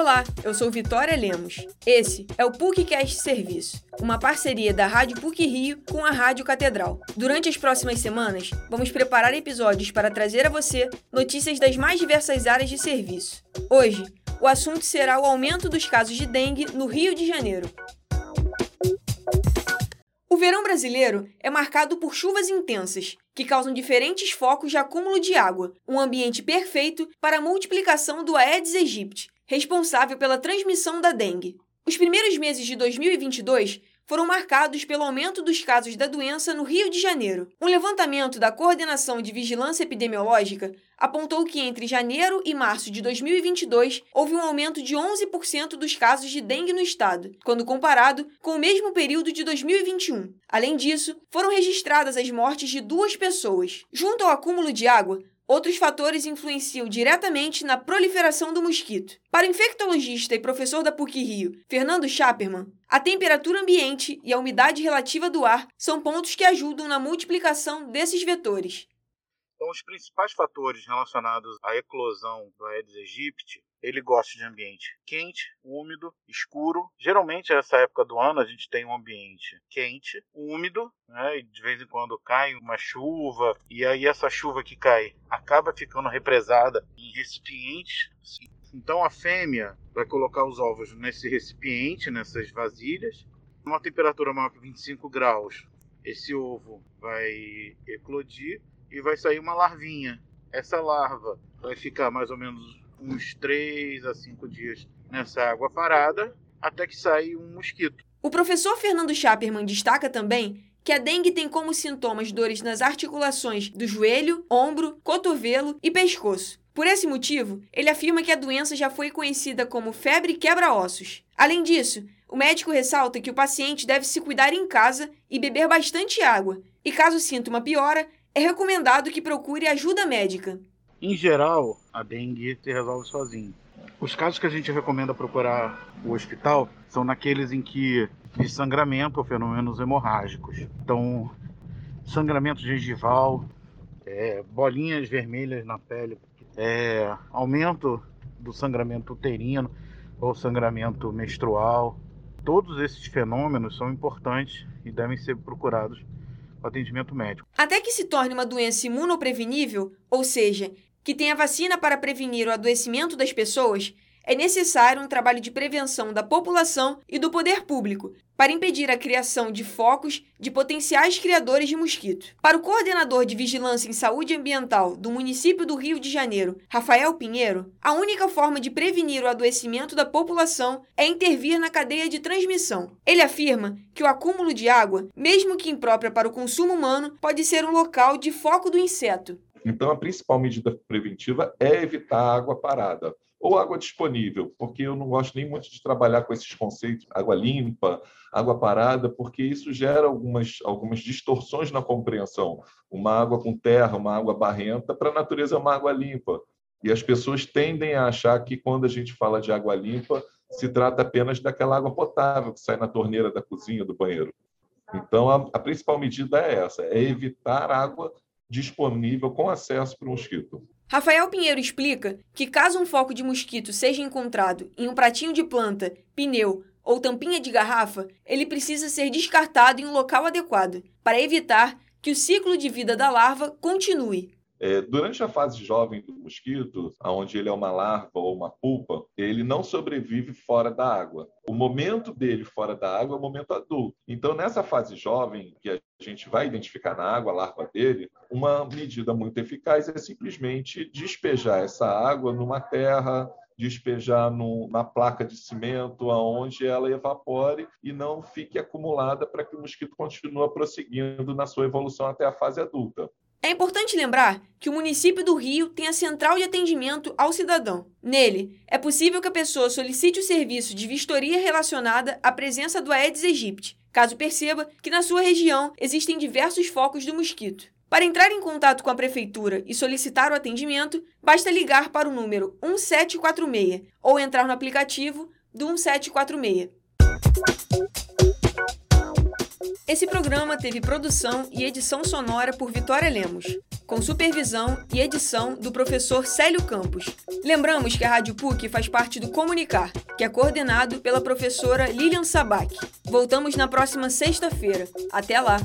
Olá, eu sou Vitória Lemos. Esse é o PUCcast Serviço, uma parceria da Rádio PUC Rio com a Rádio Catedral. Durante as próximas semanas, vamos preparar episódios para trazer a você notícias das mais diversas áreas de serviço. Hoje, o assunto será o aumento dos casos de dengue no Rio de Janeiro. O verão brasileiro é marcado por chuvas intensas, que causam diferentes focos de acúmulo de água, um ambiente perfeito para a multiplicação do Aedes aegypti, responsável pela transmissão da dengue. Os primeiros meses de 2022 foram marcados pelo aumento dos casos da doença no Rio de Janeiro. Um levantamento da Coordenação de Vigilância Epidemiológica apontou que entre janeiro e março de 2022 houve um aumento de 11% dos casos de dengue no estado, quando comparado com o mesmo período de 2021. Além disso, foram registradas as mortes de duas pessoas. Junto ao acúmulo de água, Outros fatores influenciam diretamente na proliferação do mosquito. Para o infectologista e professor da PUC-Rio, Fernando Schapperman, a temperatura ambiente e a umidade relativa do ar são pontos que ajudam na multiplicação desses vetores. Então, os principais fatores relacionados à eclosão do Aedes aegypti, ele gosta de ambiente quente, úmido, escuro. Geralmente, nessa época do ano, a gente tem um ambiente quente, úmido, né? E de vez em quando cai uma chuva, e aí essa chuva que cai acaba ficando represada em recipientes. Então, a fêmea vai colocar os ovos nesse recipiente, nessas vasilhas, uma temperatura maior que 25 graus. Esse ovo vai eclodir e vai sair uma larvinha. Essa larva vai ficar mais ou menos uns 3 a 5 dias nessa água parada até que saia um mosquito. O professor Fernando Schapperman destaca também que a dengue tem como sintomas dores nas articulações do joelho, ombro, cotovelo e pescoço. Por esse motivo, ele afirma que a doença já foi conhecida como febre quebra-ossos. Além disso, o médico ressalta que o paciente deve se cuidar em casa e beber bastante água, e caso sinta uma piora, é recomendado que procure ajuda médica. Em geral, a dengue se resolve sozinho. Os casos que a gente recomenda procurar o hospital são naqueles em que de sangramento ou fenômenos hemorrágicos. Então, sangramento gengival, é, bolinhas vermelhas na pele, é, aumento do sangramento uterino ou sangramento menstrual. Todos esses fenômenos são importantes e devem ser procurados o atendimento médico. Até que se torne uma doença imunoprevenível, ou seja, que tenha vacina para prevenir o adoecimento das pessoas, é necessário um trabalho de prevenção da população e do poder público para impedir a criação de focos de potenciais criadores de mosquito. Para o coordenador de Vigilância em Saúde Ambiental do município do Rio de Janeiro, Rafael Pinheiro, a única forma de prevenir o adoecimento da população é intervir na cadeia de transmissão. Ele afirma que o acúmulo de água, mesmo que imprópria para o consumo humano, pode ser um local de foco do inseto. Então, a principal medida preventiva é evitar água parada ou água disponível, porque eu não gosto nem muito de trabalhar com esses conceitos, água limpa, água parada, porque isso gera algumas, algumas distorções na compreensão. Uma água com terra, uma água barrenta, para a natureza é uma água limpa. E as pessoas tendem a achar que quando a gente fala de água limpa, se trata apenas daquela água potável que sai na torneira da cozinha, do banheiro. Então, a, a principal medida é essa, é evitar água disponível com acesso para o mosquito. Rafael Pinheiro explica que caso um foco de mosquito seja encontrado em um pratinho de planta, pneu ou tampinha de garrafa, ele precisa ser descartado em um local adequado, para evitar que o ciclo de vida da larva continue. É, durante a fase jovem do mosquito, onde ele é uma larva ou uma pulpa, ele não sobrevive fora da água. O momento dele fora da água é o momento adulto. Então, nessa fase jovem, que a gente vai identificar na água a larva dele, uma medida muito eficaz é simplesmente despejar essa água numa terra, despejar no, na placa de cimento, aonde ela evapore e não fique acumulada para que o mosquito continue prosseguindo na sua evolução até a fase adulta. É importante lembrar que o município do Rio tem a central de atendimento ao cidadão. Nele, é possível que a pessoa solicite o serviço de vistoria relacionada à presença do Aedes aegypti, caso perceba que na sua região existem diversos focos do mosquito. Para entrar em contato com a prefeitura e solicitar o atendimento, basta ligar para o número 1746 ou entrar no aplicativo do 1746. Esse programa teve produção e edição sonora por Vitória Lemos, com supervisão e edição do professor Célio Campos. Lembramos que a Rádio PUC faz parte do Comunicar, que é coordenado pela professora Lilian Sabac. Voltamos na próxima sexta-feira. Até lá!